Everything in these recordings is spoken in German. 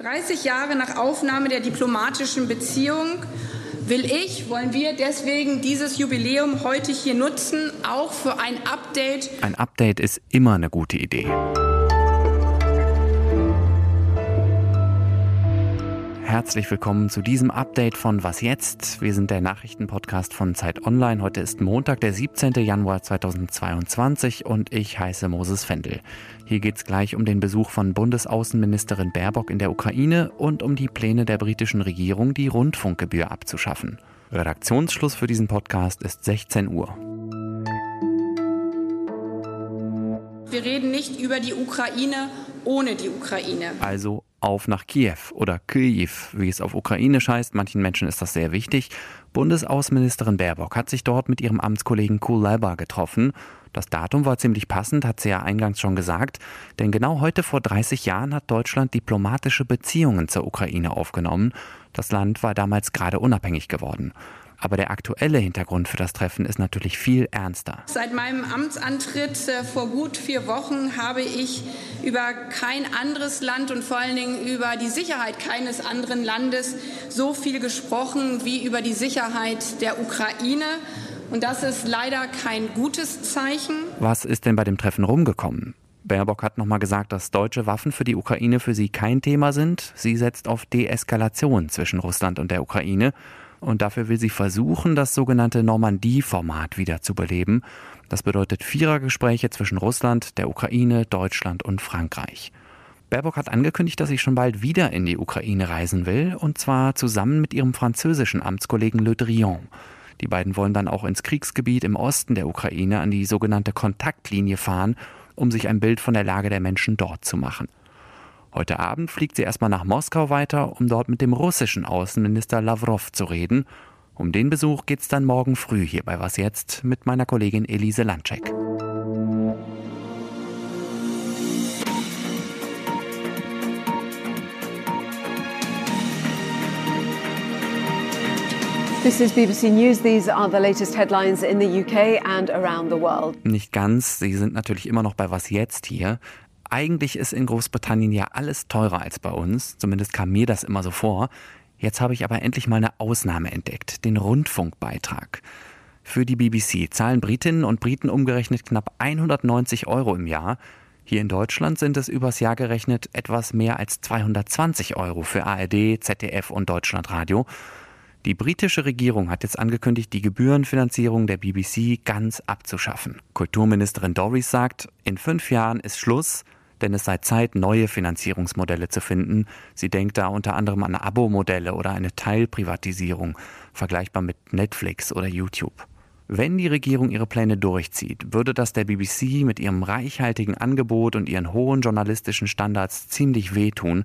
30 Jahre nach Aufnahme der diplomatischen Beziehung will ich, wollen wir deswegen dieses Jubiläum heute hier nutzen, auch für ein Update. Ein Update ist immer eine gute Idee. Herzlich willkommen zu diesem Update von Was jetzt? Wir sind der Nachrichtenpodcast von Zeit Online. Heute ist Montag, der 17. Januar 2022 und ich heiße Moses Fendel. Hier geht es gleich um den Besuch von Bundesaußenministerin Baerbock in der Ukraine und um die Pläne der britischen Regierung, die Rundfunkgebühr abzuschaffen. Redaktionsschluss für diesen Podcast ist 16 Uhr. Wir reden nicht über die Ukraine ohne die Ukraine. Also auf nach Kiew oder Kyiv, wie es auf Ukrainisch heißt. Manchen Menschen ist das sehr wichtig. Bundesaußenministerin Baerbock hat sich dort mit ihrem Amtskollegen Kuleba getroffen. Das Datum war ziemlich passend, hat sie ja eingangs schon gesagt, denn genau heute vor 30 Jahren hat Deutschland diplomatische Beziehungen zur Ukraine aufgenommen. Das Land war damals gerade unabhängig geworden. Aber der aktuelle Hintergrund für das Treffen ist natürlich viel ernster. Seit meinem Amtsantritt äh, vor gut vier Wochen habe ich über kein anderes Land und vor allen Dingen über die Sicherheit keines anderen Landes so viel gesprochen wie über die Sicherheit der Ukraine. Und das ist leider kein gutes Zeichen. Was ist denn bei dem Treffen rumgekommen? Baerbock hat nochmal gesagt, dass deutsche Waffen für die Ukraine für sie kein Thema sind. Sie setzt auf Deeskalation zwischen Russland und der Ukraine und dafür will sie versuchen, das sogenannte Normandie-Format wieder zu beleben. Das bedeutet Vierergespräche zwischen Russland, der Ukraine, Deutschland und Frankreich. Baerbock hat angekündigt, dass sie schon bald wieder in die Ukraine reisen will, und zwar zusammen mit ihrem französischen Amtskollegen Le Drian. Die beiden wollen dann auch ins Kriegsgebiet im Osten der Ukraine an die sogenannte Kontaktlinie fahren, um sich ein Bild von der Lage der Menschen dort zu machen. Heute Abend fliegt sie erstmal nach Moskau weiter, um dort mit dem russischen Außenminister Lavrov zu reden. Um den Besuch geht es dann morgen früh hier bei Was jetzt mit meiner Kollegin Elise Landcheck. This is BBC News. These are the latest headlines in the UK and around the world. Nicht ganz. Sie sind natürlich immer noch bei Was jetzt hier. Eigentlich ist in Großbritannien ja alles teurer als bei uns, zumindest kam mir das immer so vor. Jetzt habe ich aber endlich mal eine Ausnahme entdeckt, den Rundfunkbeitrag. Für die BBC zahlen Britinnen und Briten umgerechnet knapp 190 Euro im Jahr. Hier in Deutschland sind es übers Jahr gerechnet etwas mehr als 220 Euro für ARD, ZDF und Deutschlandradio. Die britische Regierung hat jetzt angekündigt, die Gebührenfinanzierung der BBC ganz abzuschaffen. Kulturministerin Doris sagt, in fünf Jahren ist Schluss denn es sei Zeit, neue Finanzierungsmodelle zu finden. Sie denkt da unter anderem an Abo-Modelle oder eine Teilprivatisierung, vergleichbar mit Netflix oder YouTube. Wenn die Regierung ihre Pläne durchzieht, würde das der BBC mit ihrem reichhaltigen Angebot und ihren hohen journalistischen Standards ziemlich wehtun.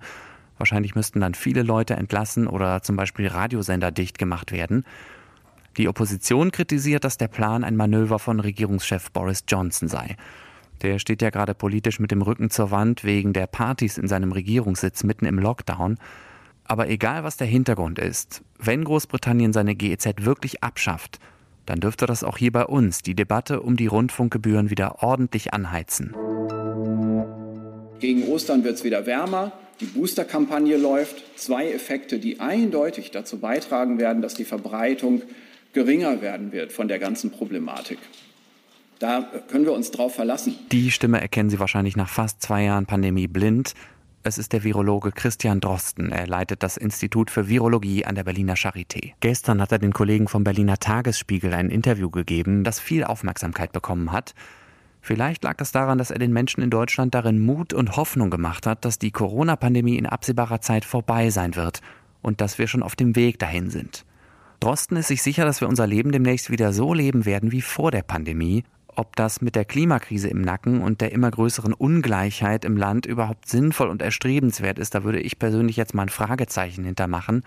Wahrscheinlich müssten dann viele Leute entlassen oder zum Beispiel Radiosender dicht gemacht werden. Die Opposition kritisiert, dass der Plan ein Manöver von Regierungschef Boris Johnson sei. Der steht ja gerade politisch mit dem Rücken zur Wand wegen der Partys in seinem Regierungssitz mitten im Lockdown. Aber egal was der Hintergrund ist, wenn Großbritannien seine GEZ wirklich abschafft, dann dürfte das auch hier bei uns die Debatte um die Rundfunkgebühren wieder ordentlich anheizen. Gegen Ostern wird es wieder wärmer. Die Boosterkampagne läuft. Zwei Effekte, die eindeutig dazu beitragen werden, dass die Verbreitung geringer werden wird von der ganzen Problematik. Da können wir uns drauf verlassen. Die Stimme erkennen Sie wahrscheinlich nach fast zwei Jahren Pandemie blind. Es ist der Virologe Christian Drosten. Er leitet das Institut für Virologie an der Berliner Charité. Gestern hat er den Kollegen vom Berliner Tagesspiegel ein Interview gegeben, das viel Aufmerksamkeit bekommen hat. Vielleicht lag das daran, dass er den Menschen in Deutschland darin Mut und Hoffnung gemacht hat, dass die Corona-Pandemie in absehbarer Zeit vorbei sein wird und dass wir schon auf dem Weg dahin sind. Drosten ist sich sicher, dass wir unser Leben demnächst wieder so leben werden wie vor der Pandemie ob das mit der Klimakrise im Nacken und der immer größeren Ungleichheit im Land überhaupt sinnvoll und erstrebenswert ist, da würde ich persönlich jetzt mal ein Fragezeichen hintermachen.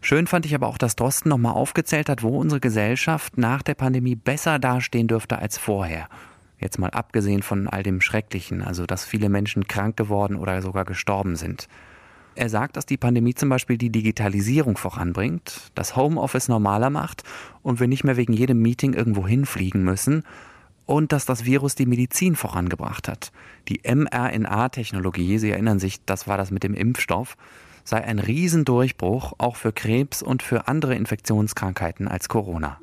Schön fand ich aber auch, dass Drosten nochmal aufgezählt hat, wo unsere Gesellschaft nach der Pandemie besser dastehen dürfte als vorher. Jetzt mal abgesehen von all dem Schrecklichen, also dass viele Menschen krank geworden oder sogar gestorben sind. Er sagt, dass die Pandemie zum Beispiel die Digitalisierung voranbringt, das Homeoffice normaler macht und wir nicht mehr wegen jedem Meeting irgendwo hinfliegen müssen, und dass das Virus die Medizin vorangebracht hat. Die mRNA-Technologie, Sie erinnern sich, das war das mit dem Impfstoff, sei ein Riesendurchbruch auch für Krebs und für andere Infektionskrankheiten als Corona.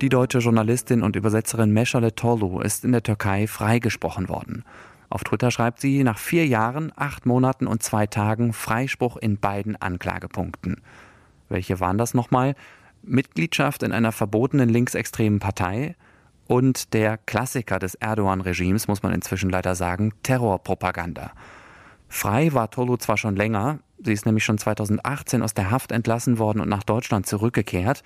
Die deutsche Journalistin und Übersetzerin Meschale Tolu ist in der Türkei freigesprochen worden. Auf Twitter schreibt sie nach vier Jahren, acht Monaten und zwei Tagen Freispruch in beiden Anklagepunkten. Welche waren das nochmal? Mitgliedschaft in einer verbotenen linksextremen Partei und der Klassiker des Erdogan-Regimes, muss man inzwischen leider sagen, Terrorpropaganda. Frei war Tolu zwar schon länger, sie ist nämlich schon 2018 aus der Haft entlassen worden und nach Deutschland zurückgekehrt.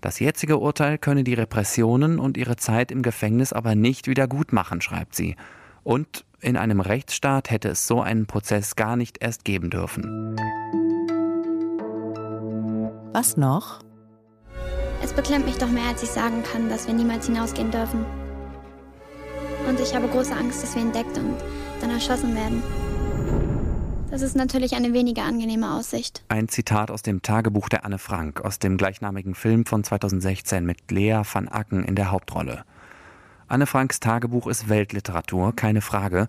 Das jetzige Urteil könne die Repressionen und ihre Zeit im Gefängnis aber nicht wieder gut machen, schreibt sie. Und in einem Rechtsstaat hätte es so einen Prozess gar nicht erst geben dürfen. Was noch? Es beklemmt mich doch mehr, als ich sagen kann, dass wir niemals hinausgehen dürfen. Und ich habe große Angst, dass wir entdeckt und dann erschossen werden. Das ist natürlich eine weniger angenehme Aussicht. Ein Zitat aus dem Tagebuch der Anne Frank, aus dem gleichnamigen Film von 2016 mit Lea van Acken in der Hauptrolle. Anne Franks Tagebuch ist Weltliteratur, keine Frage.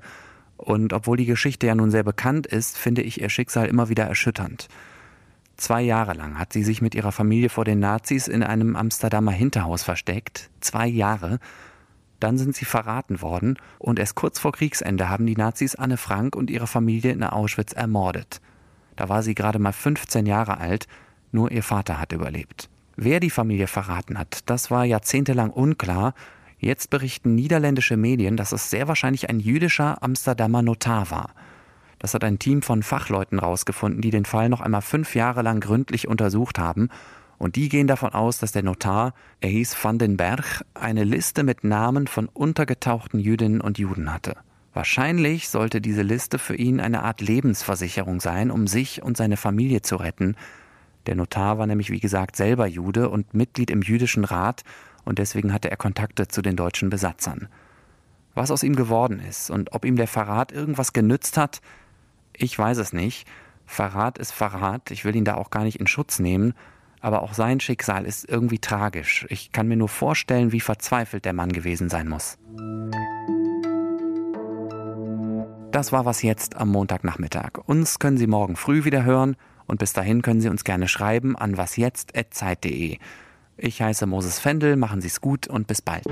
Und obwohl die Geschichte ja nun sehr bekannt ist, finde ich ihr Schicksal immer wieder erschütternd. Zwei Jahre lang hat sie sich mit ihrer Familie vor den Nazis in einem Amsterdamer Hinterhaus versteckt. Zwei Jahre. Dann sind sie verraten worden und erst kurz vor Kriegsende haben die Nazis Anne Frank und ihre Familie in Auschwitz ermordet. Da war sie gerade mal 15 Jahre alt, nur ihr Vater hat überlebt. Wer die Familie verraten hat, das war jahrzehntelang unklar. Jetzt berichten niederländische Medien, dass es sehr wahrscheinlich ein jüdischer Amsterdamer Notar war. Das hat ein Team von Fachleuten rausgefunden, die den Fall noch einmal fünf Jahre lang gründlich untersucht haben und die gehen davon aus, dass der Notar, er hieß Van den Berg, eine Liste mit Namen von untergetauchten Jüdinnen und Juden hatte. Wahrscheinlich sollte diese Liste für ihn eine Art Lebensversicherung sein, um sich und seine Familie zu retten. Der Notar war nämlich, wie gesagt, selber Jude und Mitglied im jüdischen Rat und deswegen hatte er Kontakte zu den deutschen Besatzern. Was aus ihm geworden ist und ob ihm der Verrat irgendwas genützt hat, ich weiß es nicht. Verrat ist Verrat, ich will ihn da auch gar nicht in Schutz nehmen, aber auch sein Schicksal ist irgendwie tragisch. Ich kann mir nur vorstellen, wie verzweifelt der Mann gewesen sein muss. Das war was jetzt am Montagnachmittag. Uns können Sie morgen früh wieder hören und bis dahin können Sie uns gerne schreiben an wasjetzt.zeit.de. Ich heiße Moses Fendel, machen Sie es gut und bis bald.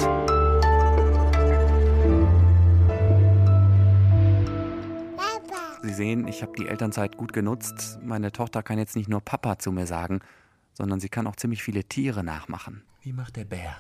Sie sehen, ich habe die Elternzeit gut genutzt. Meine Tochter kann jetzt nicht nur Papa zu mir sagen, sondern sie kann auch ziemlich viele Tiere nachmachen. Wie macht der Bär?